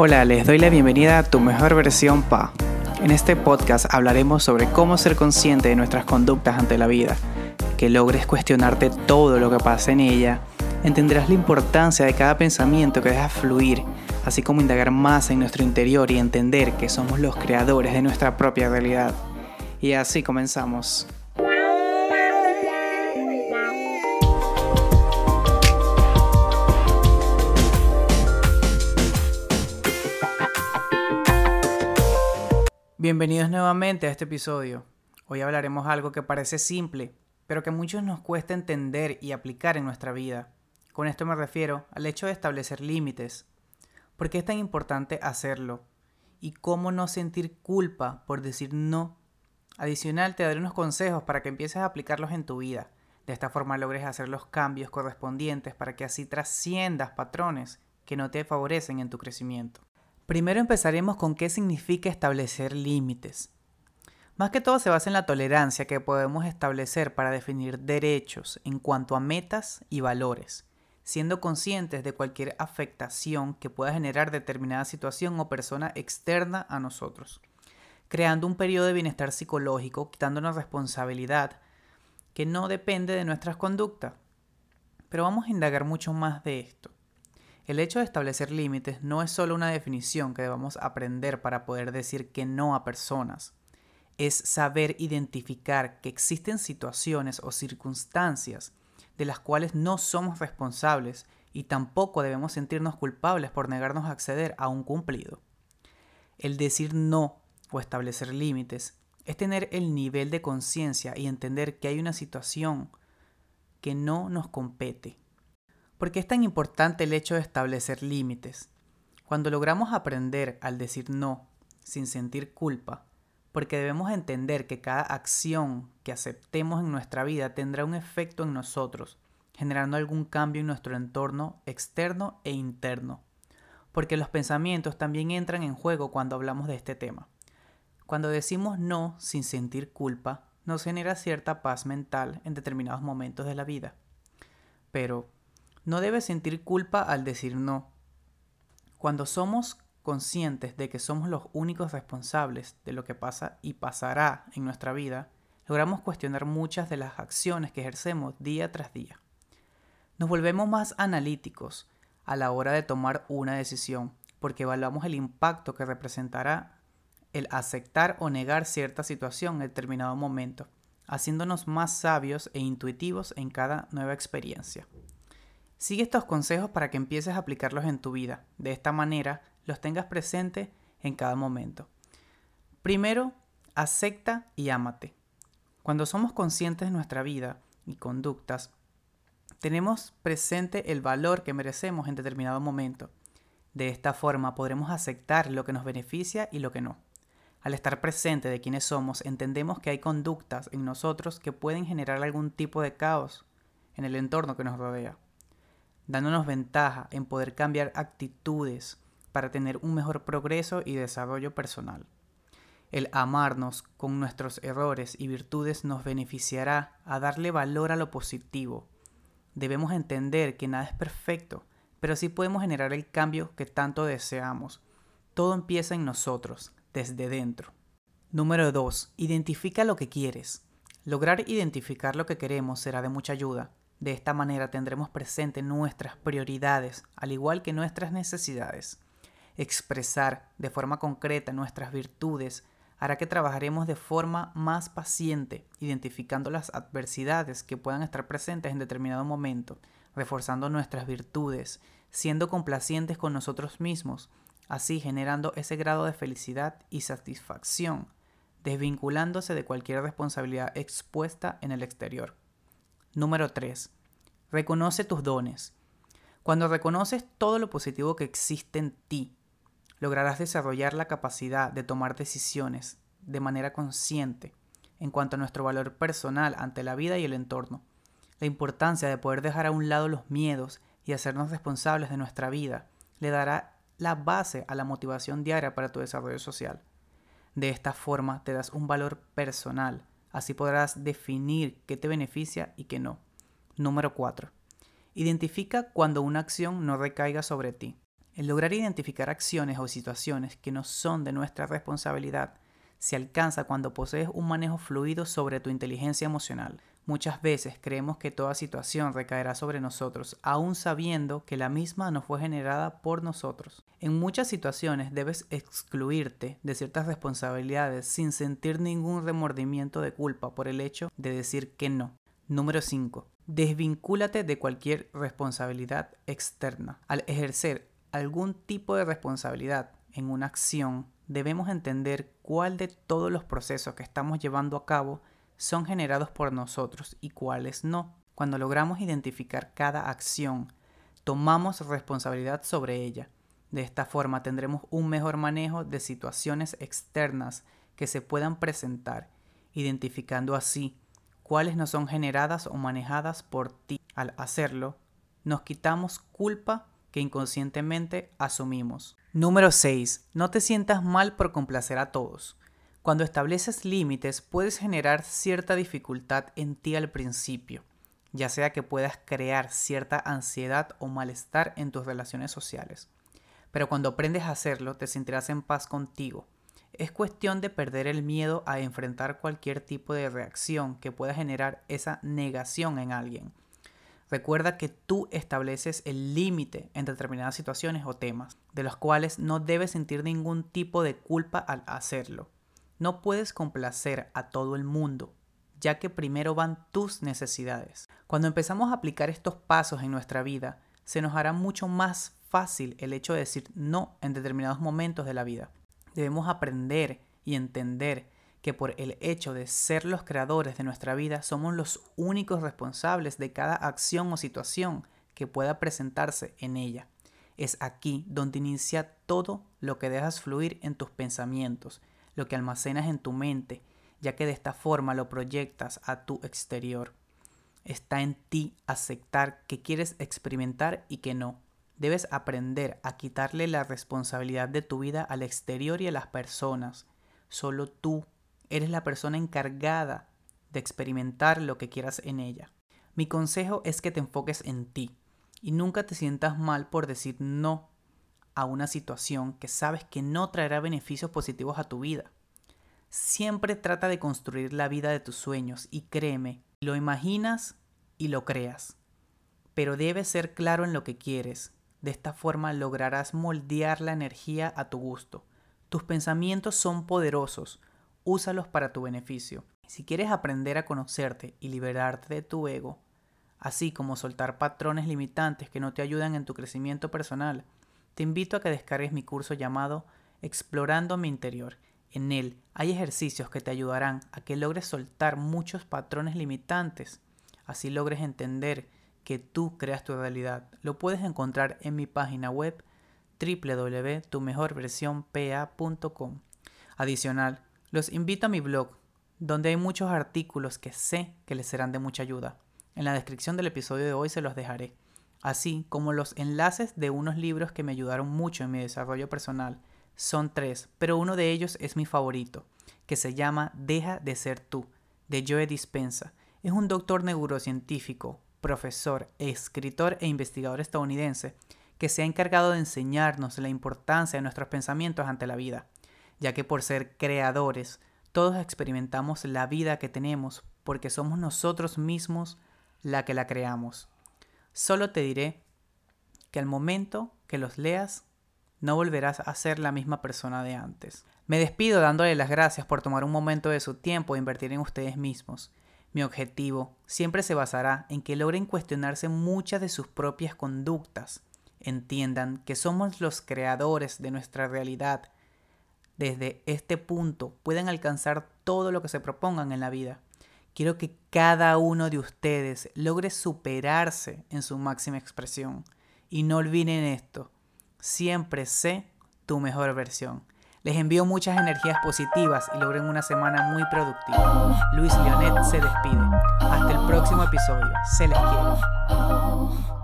Hola, les doy la bienvenida a Tu Mejor Versión Pa. En este podcast hablaremos sobre cómo ser consciente de nuestras conductas ante la vida, que logres cuestionarte todo lo que pasa en ella, entenderás la importancia de cada pensamiento que dejas fluir, así como indagar más en nuestro interior y entender que somos los creadores de nuestra propia realidad. Y así comenzamos. Bienvenidos nuevamente a este episodio. Hoy hablaremos algo que parece simple, pero que a muchos nos cuesta entender y aplicar en nuestra vida. Con esto me refiero al hecho de establecer límites. ¿Por qué es tan importante hacerlo? ¿Y cómo no sentir culpa por decir no? Adicional, te daré unos consejos para que empieces a aplicarlos en tu vida. De esta forma logres hacer los cambios correspondientes para que así trasciendas patrones que no te favorecen en tu crecimiento. Primero empezaremos con qué significa establecer límites. Más que todo se basa en la tolerancia que podemos establecer para definir derechos en cuanto a metas y valores, siendo conscientes de cualquier afectación que pueda generar determinada situación o persona externa a nosotros, creando un periodo de bienestar psicológico, quitándonos responsabilidad que no depende de nuestras conductas. Pero vamos a indagar mucho más de esto. El hecho de establecer límites no es solo una definición que debamos aprender para poder decir que no a personas. Es saber identificar que existen situaciones o circunstancias de las cuales no somos responsables y tampoco debemos sentirnos culpables por negarnos a acceder a un cumplido. El decir no o establecer límites es tener el nivel de conciencia y entender que hay una situación que no nos compete ¿Por qué es tan importante el hecho de establecer límites? Cuando logramos aprender al decir no sin sentir culpa, porque debemos entender que cada acción que aceptemos en nuestra vida tendrá un efecto en nosotros, generando algún cambio en nuestro entorno externo e interno, porque los pensamientos también entran en juego cuando hablamos de este tema. Cuando decimos no sin sentir culpa, nos genera cierta paz mental en determinados momentos de la vida. Pero, no debes sentir culpa al decir no. Cuando somos conscientes de que somos los únicos responsables de lo que pasa y pasará en nuestra vida, logramos cuestionar muchas de las acciones que ejercemos día tras día. Nos volvemos más analíticos a la hora de tomar una decisión, porque evaluamos el impacto que representará el aceptar o negar cierta situación en determinado momento, haciéndonos más sabios e intuitivos en cada nueva experiencia. Sigue estos consejos para que empieces a aplicarlos en tu vida. De esta manera los tengas presentes en cada momento. Primero, acepta y ámate. Cuando somos conscientes de nuestra vida y conductas, tenemos presente el valor que merecemos en determinado momento. De esta forma podremos aceptar lo que nos beneficia y lo que no. Al estar presente de quienes somos, entendemos que hay conductas en nosotros que pueden generar algún tipo de caos en el entorno que nos rodea dándonos ventaja en poder cambiar actitudes para tener un mejor progreso y desarrollo personal. El amarnos con nuestros errores y virtudes nos beneficiará a darle valor a lo positivo. Debemos entender que nada es perfecto, pero sí podemos generar el cambio que tanto deseamos. Todo empieza en nosotros, desde dentro. Número 2. Identifica lo que quieres. Lograr identificar lo que queremos será de mucha ayuda, de esta manera tendremos presente nuestras prioridades, al igual que nuestras necesidades. Expresar de forma concreta nuestras virtudes hará que trabajaremos de forma más paciente, identificando las adversidades que puedan estar presentes en determinado momento, reforzando nuestras virtudes, siendo complacientes con nosotros mismos, así generando ese grado de felicidad y satisfacción, desvinculándose de cualquier responsabilidad expuesta en el exterior. Número 3. Reconoce tus dones. Cuando reconoces todo lo positivo que existe en ti, lograrás desarrollar la capacidad de tomar decisiones de manera consciente en cuanto a nuestro valor personal ante la vida y el entorno. La importancia de poder dejar a un lado los miedos y hacernos responsables de nuestra vida le dará la base a la motivación diaria para tu desarrollo social. De esta forma te das un valor personal Así podrás definir qué te beneficia y qué no. Número 4. Identifica cuando una acción no recaiga sobre ti. El lograr identificar acciones o situaciones que no son de nuestra responsabilidad se alcanza cuando posees un manejo fluido sobre tu inteligencia emocional. Muchas veces creemos que toda situación recaerá sobre nosotros, aun sabiendo que la misma no fue generada por nosotros. En muchas situaciones debes excluirte de ciertas responsabilidades sin sentir ningún remordimiento de culpa por el hecho de decir que no. Número 5. Desvincúlate de cualquier responsabilidad externa. Al ejercer algún tipo de responsabilidad en una acción, debemos entender cuál de todos los procesos que estamos llevando a cabo son generados por nosotros y cuáles no. Cuando logramos identificar cada acción, tomamos responsabilidad sobre ella. De esta forma tendremos un mejor manejo de situaciones externas que se puedan presentar, identificando así cuáles no son generadas o manejadas por ti. Al hacerlo, nos quitamos culpa que inconscientemente asumimos. Número 6. No te sientas mal por complacer a todos. Cuando estableces límites puedes generar cierta dificultad en ti al principio, ya sea que puedas crear cierta ansiedad o malestar en tus relaciones sociales. Pero cuando aprendes a hacerlo te sentirás en paz contigo. Es cuestión de perder el miedo a enfrentar cualquier tipo de reacción que pueda generar esa negación en alguien Recuerda que tú estableces el límite en determinadas situaciones o temas, de los cuales no debes sentir ningún tipo de culpa al hacerlo. No puedes complacer a todo el mundo, ya que primero van tus necesidades. Cuando empezamos a aplicar estos pasos en nuestra vida, se nos hará mucho más fácil el hecho de decir no en determinados momentos de la vida. Debemos aprender y entender que por el hecho de ser los creadores de nuestra vida somos los únicos responsables de cada acción o situación que pueda presentarse en ella. Es aquí donde inicia todo lo que dejas fluir en tus pensamientos, lo que almacenas en tu mente, ya que de esta forma lo proyectas a tu exterior. Está en ti aceptar que quieres experimentar y que no. Debes aprender a quitarle la responsabilidad de tu vida al exterior y a las personas. Solo tú Eres la persona encargada de experimentar lo que quieras en ella. Mi consejo es que te enfoques en ti y nunca te sientas mal por decir no a una situación que sabes que no traerá beneficios positivos a tu vida. Siempre trata de construir la vida de tus sueños y créeme, lo imaginas y lo creas. Pero debes ser claro en lo que quieres. De esta forma lograrás moldear la energía a tu gusto. Tus pensamientos son poderosos, úsalos para tu beneficio. Si quieres aprender a conocerte y liberarte de tu ego, así como soltar patrones limitantes que no te ayudan en tu crecimiento personal, te invito a que descargues mi curso llamado Explorando mi interior. En él hay ejercicios que te ayudarán a que logres soltar muchos patrones limitantes, así logres entender que tú creas tu realidad. Lo puedes encontrar en mi página web www.tumejorversionpa.com. Adicional, los invito a mi blog, donde hay muchos artículos que sé que les serán de mucha ayuda. En la descripción del episodio de hoy se los dejaré, así como los enlaces de unos libros que me ayudaron mucho en mi desarrollo personal. Son tres, pero uno de ellos es mi favorito, que se llama Deja de ser tú, de Joe Dispensa. Es un doctor neurocientífico, profesor, escritor e investigador estadounidense que se ha encargado de enseñarnos la importancia de nuestros pensamientos ante la vida ya que por ser creadores, todos experimentamos la vida que tenemos porque somos nosotros mismos la que la creamos. Solo te diré que al momento que los leas, no volverás a ser la misma persona de antes. Me despido dándole las gracias por tomar un momento de su tiempo e invertir en ustedes mismos. Mi objetivo siempre se basará en que logren cuestionarse muchas de sus propias conductas. Entiendan que somos los creadores de nuestra realidad desde este punto pueden alcanzar todo lo que se propongan en la vida. Quiero que cada uno de ustedes logre superarse en su máxima expresión. Y no olviden esto, siempre sé tu mejor versión. Les envío muchas energías positivas y logren una semana muy productiva. Luis Leonet se despide. Hasta el próximo episodio. Se les quiere.